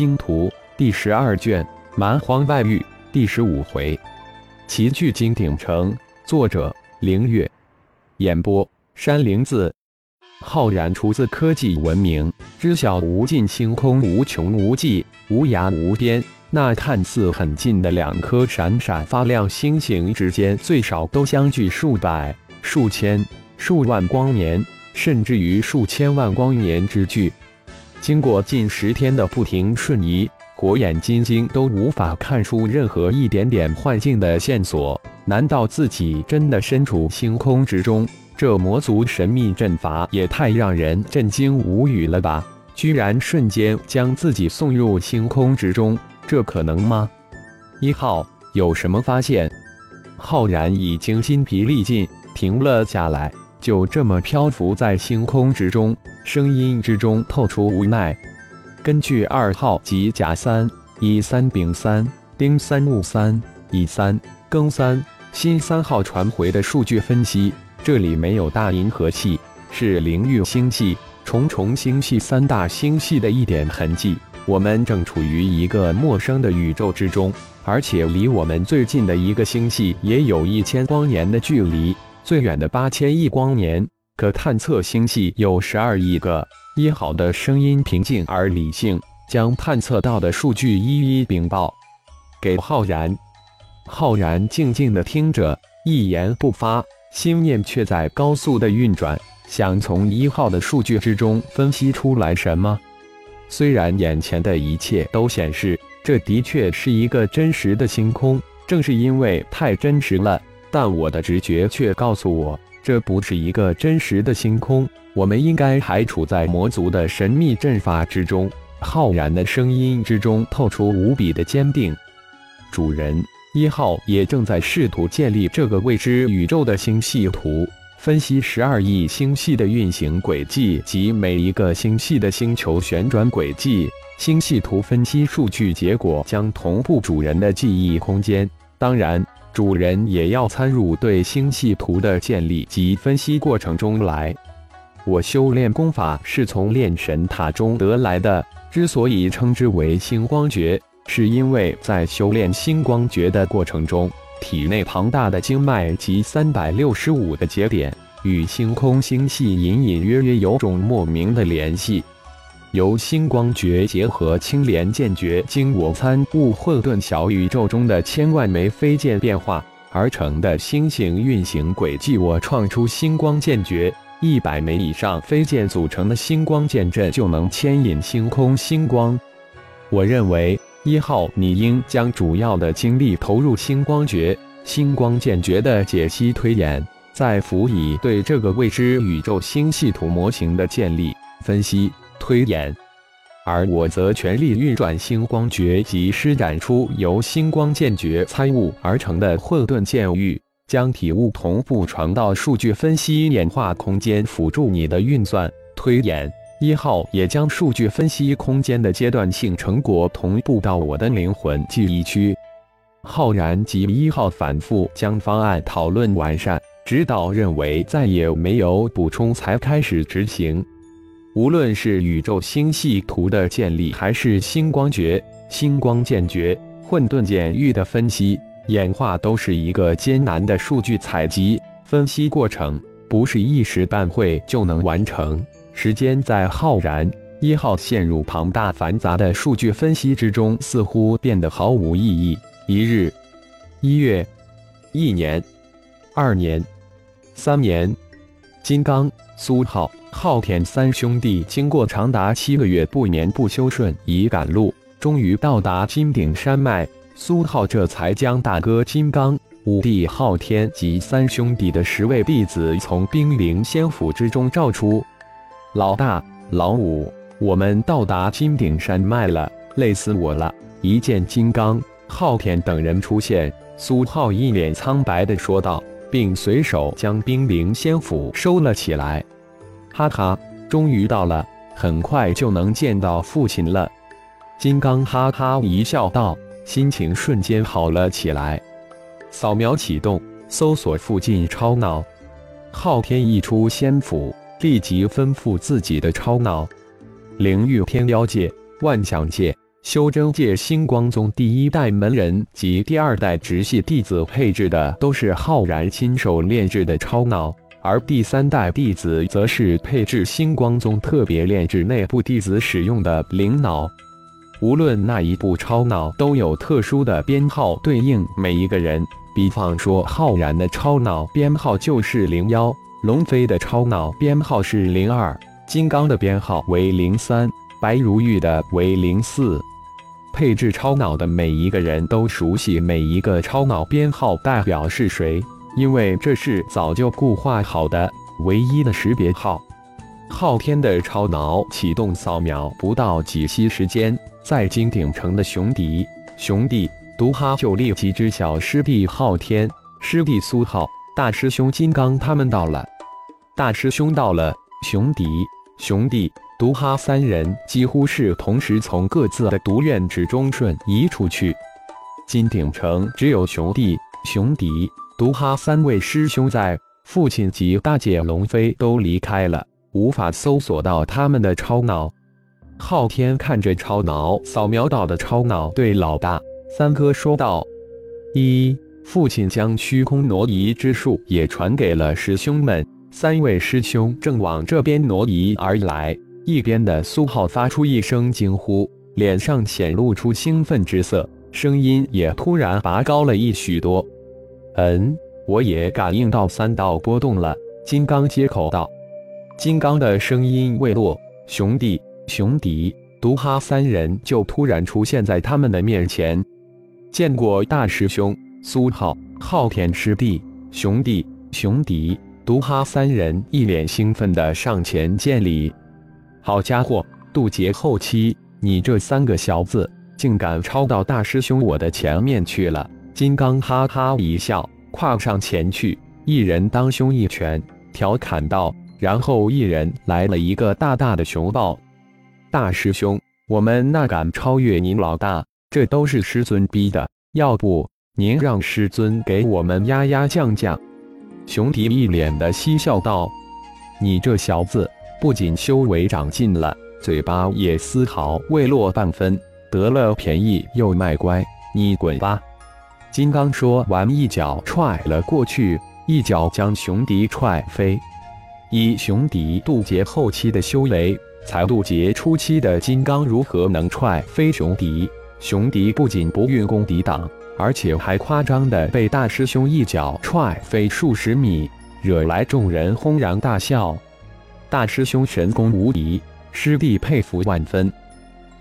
星图》第十二卷《蛮荒外域》第十五回。齐聚金鼎城，作者：凌月，演播：山灵子。浩然出自科技文明，知晓无尽星空无穷无际，无涯无边。那看似很近的两颗闪闪发亮星星之间，最少都相距数百、数千、数万光年，甚至于数千万光年之距。经过近十天的不停瞬移，火眼金睛都无法看出任何一点点幻境的线索。难道自己真的身处星空之中？这魔族神秘阵法也太让人震惊无语了吧！居然瞬间将自己送入星空之中，这可能吗？一号有什么发现？浩然已经筋疲力尽，停了下来，就这么漂浮在星空之中，声音之中透出无奈。根据二号及甲三、乙三、丙三、丁三、戊三、乙三、庚三、辛三号传回的数据分析。这里没有大银河系，是灵域星系、重重星系三大星系的一点痕迹。我们正处于一个陌生的宇宙之中，而且离我们最近的一个星系也有一千光年的距离，最远的八千亿光年。可探测星系有十二亿个。一号的声音平静而理性，将探测到的数据一一禀报给浩然。浩然静静地听着，一言不发。心念却在高速的运转，想从一号的数据之中分析出来什么。虽然眼前的一切都显示这的确是一个真实的星空，正是因为太真实了，但我的直觉却告诉我，这不是一个真实的星空。我们应该还处在魔族的神秘阵法之中。浩然的声音之中透出无比的坚定，主人。一号也正在试图建立这个未知宇宙的星系图，分析十二亿星系的运行轨迹及每一个星系的星球旋转轨迹。星系图分析数据结果将同步主人的记忆空间，当然，主人也要参入对星系图的建立及分析过程中来。我修炼功法是从炼神塔中得来的，之所以称之为星光诀。是因为在修炼星光诀的过程中，体内庞大的经脉及三百六十五个节点与星空星系隐隐约约有种莫名的联系。由星光诀结合青莲剑诀，经我参悟混沌小宇宙中的千万枚飞剑变化而成的星星运行轨迹，我创出星光剑诀，一百枚以上飞剑组成的星光剑阵就能牵引星空星光。我认为。一号，你应将主要的精力投入星光诀、星光剑诀的解析推演，再辅以对这个未知宇宙星系图模型的建立、分析、推演。而我则全力运转星光诀及施展出由星光剑诀参悟而成的混沌剑域，将体悟同步传到数据分析演化空间，辅助你的运算。推演。一号也将数据分析空间的阶段性成果同步到我的灵魂记忆区。浩然及一号反复将方案讨论完善，指导认为再也没有补充，才开始执行。无论是宇宙星系图的建立，还是星光诀、星光剑诀、混沌剑域的分析演化，都是一个艰难的数据采集分析过程，不是一时半会就能完成。时间在浩然一号陷入庞大繁杂的数据分析之中，似乎变得毫无意义。一日，一月，一年，二年，三年，金刚、苏浩、昊天三兄弟经过长达七个月不眠不休瞬移赶路，终于到达金顶山脉。苏浩这才将大哥金刚、五弟昊天及三兄弟的十位弟子从冰灵仙府之中召出。老大、老五，我们到达金顶山脉了，累死我了！一见金刚、昊天等人出现，苏浩一脸苍白地说道，并随手将冰灵仙斧收了起来。哈哈，终于到了，很快就能见到父亲了。金刚哈哈一笑道，心情瞬间好了起来。扫描启动，搜索附近超脑。昊天一出仙斧。立即吩咐自己的超脑：灵域天妖界、万象界、修真界星光宗第一代门人及第二代直系弟子配置的都是浩然亲手炼制的超脑，而第三代弟子则是配置星光宗特别炼制内部弟子使用的灵脑。无论那一部超脑都有特殊的编号对应每一个人，比方说浩然的超脑编号就是零幺，龙飞的超脑编号是零二，金刚的编号为零三，白如玉的为零四。配置超脑的每一个人都熟悉每一个超脑编号代表是谁，因为这是早就固化好的唯一的识别号。昊天的超脑启动扫描不到几息时间，在金鼎城的熊迪、熊弟、毒哈就立即知晓师弟昊天、师弟苏浩、大师兄金刚他们到了。大师兄到了，熊迪、熊弟。毒哈三人几乎是同时从各自的毒院之中瞬移出去。金鼎城只有熊弟、熊迪、毒哈三位师兄在，父亲及大姐龙飞都离开了，无法搜索到他们的超脑。昊天看着超脑扫描到的超脑，对老大三哥说道：“一，父亲将虚空挪移之术也传给了师兄们，三位师兄正往这边挪移而来。”一边的苏浩发出一声惊呼，脸上显露出兴奋之色，声音也突然拔高了一许多。嗯，我也感应到三道波动了。金刚接口道。金刚的声音未落，熊弟、熊迪、毒哈三人就突然出现在他们的面前。见过大师兄，苏浩、昊天师弟、熊弟、熊迪、毒哈三人一脸兴奋地上前见礼。好家伙，渡劫后期，你这三个小子竟敢超到大师兄我的前面去了！金刚哈哈一笑，跨上前去，一人当胸一拳，调侃道：“然后一人来了一个大大的熊抱。”大师兄，我们哪敢超越您老大？这都是师尊逼的，要不您让师尊给我们压压降降？熊迪一脸的嬉笑道：“你这小子！”不仅修为长进了，嘴巴也丝毫未落半分，得了便宜又卖乖，你滚吧！金刚说完，一脚踹了过去，一脚将熊迪踹飞。以熊迪渡劫后期的修为，才渡劫初期的金刚如何能踹飞熊迪？熊迪不仅不运功抵挡，而且还夸张的被大师兄一脚踹飞数十米，惹来众人轰然大笑。大师兄神功无敌，师弟佩服万分。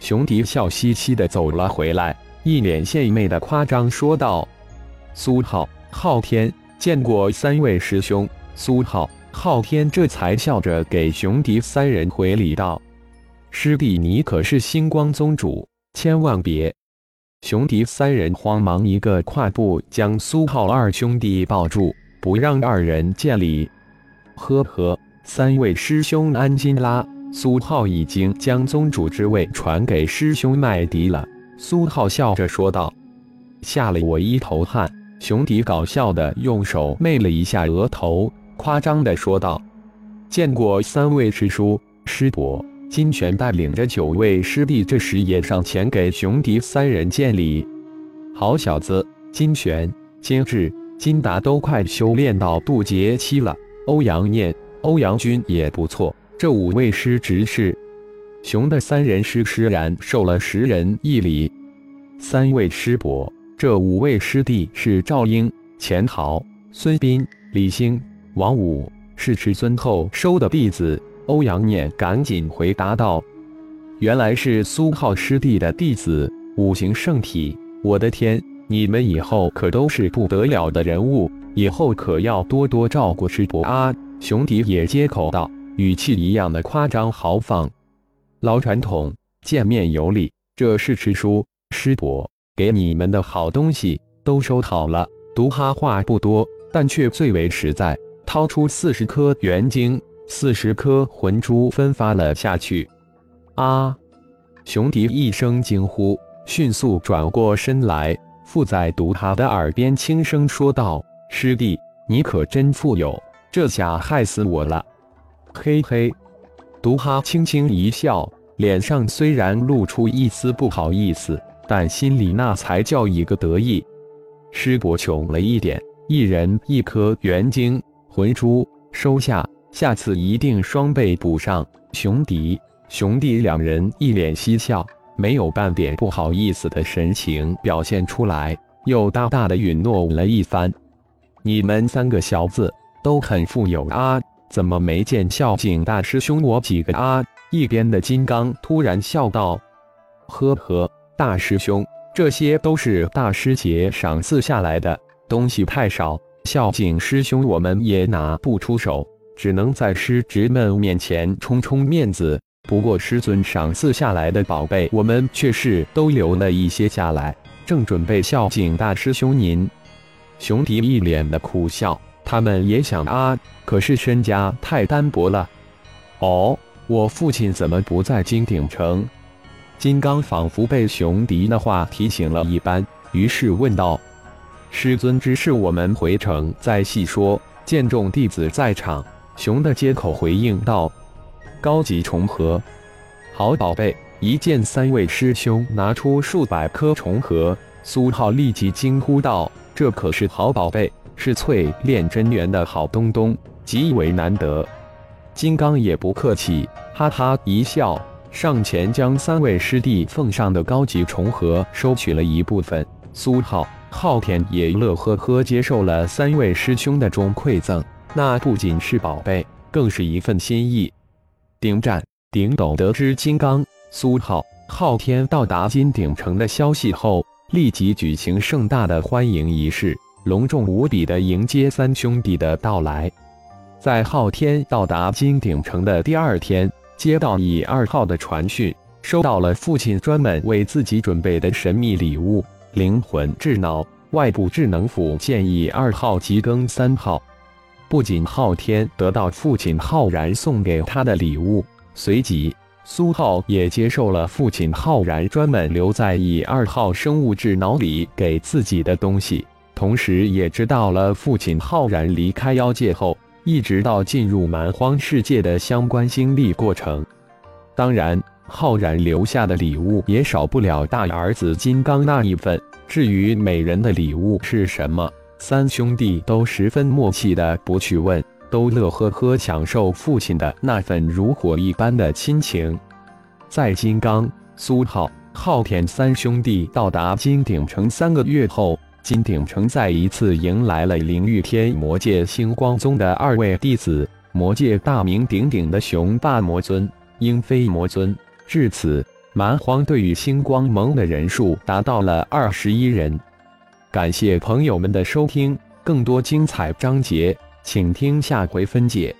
熊迪笑嘻嘻的走了回来，一脸献媚的夸张说道：“苏浩、昊天，见过三位师兄。”苏浩、昊天这才笑着给熊迪三人回礼道：“师弟，你可是星光宗主，千万别！”熊迪三人慌忙一个跨步将苏浩二兄弟抱住，不让二人见礼。呵呵。三位师兄安心啦！苏浩已经将宗主之位传给师兄麦迪了。苏浩笑着说道：“吓了我一头汗。”熊迪搞笑的用手媚了一下额头，夸张的说道：“见过三位师叔师伯。”金泉带领着九位师弟，这时也上前给熊迪三人见礼。好小子，金泉、金志、金达都快修炼到渡劫期了。欧阳念。欧阳军也不错，这五位师执事，熊的三人师施然受了十人一礼。三位师伯，这五位师弟是赵英、钱豪、孙斌、李兴、王武，是师尊后收的弟子。欧阳念赶紧回答道：“原来是苏浩师弟的弟子，五行圣体。我的天，你们以后可都是不得了的人物，以后可要多多照顾师伯啊！”熊迪也接口道，语气一样的夸张豪放。老传统，见面有礼。这是师叔师伯给你们的好东西，都收好了。毒哈话不多，但却最为实在，掏出四十颗元晶、四十颗魂珠分发了下去。啊！熊迪一声惊呼，迅速转过身来，附在毒哈的耳边轻声说道：“师弟，你可真富有。”这下害死我了！嘿嘿，毒哈轻轻一笑，脸上虽然露出一丝不好意思，但心里那才叫一个得意。师伯穷了一点，一人一颗元晶魂珠，收下，下次一定双倍补上。熊迪、熊弟两人一脸嬉笑，没有半点不好意思的神情表现出来，又大大的允诺了一番。你们三个小子都很富有啊，怎么没见孝敬大师兄我几个啊？一边的金刚突然笑道：“呵呵，大师兄。”这些都是大师姐赏赐下来的东西太少，孝敬师兄我们也拿不出手，只能在师侄们面前充充面子。不过师尊赏赐下来的宝贝，我们却是都留了一些下来，正准备孝敬大师兄您。熊迪一脸的苦笑，他们也想啊，可是身家太单薄了。哦，我父亲怎么不在金鼎城？金刚仿佛被熊迪的话提醒了一般，于是问道：“师尊之事，我们回城再细说。”见众弟子在场，熊的接口回应道：“高级重合，好宝贝！”一见三位师兄拿出数百颗重合，苏浩立即惊呼道：“这可是好宝贝，是淬炼真元的好东东，极为难得。”金刚也不客气，哈哈一笑。上前将三位师弟奉上的高级重合收取了一部分，苏浩、昊天也乐呵呵接受了三位师兄的钟馈赠。那不仅是宝贝，更是一份心意。顶战、顶斗得知金刚、苏浩、昊天到达金鼎城的消息后，立即举行盛大的欢迎仪式，隆重无比的迎接三兄弟的到来。在昊天到达金鼎城的第二天。接到乙二号的传讯，收到了父亲专门为自己准备的神秘礼物——灵魂智脑外部智能辅建议二号急更三号。不仅昊天得到父亲浩然送给他的礼物，随即苏浩也接受了父亲浩然专门留在乙二号生物智脑里给自己的东西，同时也知道了父亲浩然离开妖界后。一直到进入蛮荒世界的相关经历过程，当然，浩然留下的礼物也少不了大儿子金刚那一份。至于每人的礼物是什么，三兄弟都十分默契的不去问，都乐呵呵享受父亲的那份如火一般的亲情。在金刚、苏浩、昊天三兄弟到达金鼎城三个月后。金鼎城再一次迎来了灵玉天魔界星光宗的二位弟子，魔界大名鼎鼎的雄霸魔尊、鹰飞魔尊。至此，蛮荒对于星光盟的人数达到了二十一人。感谢朋友们的收听，更多精彩章节，请听下回分解。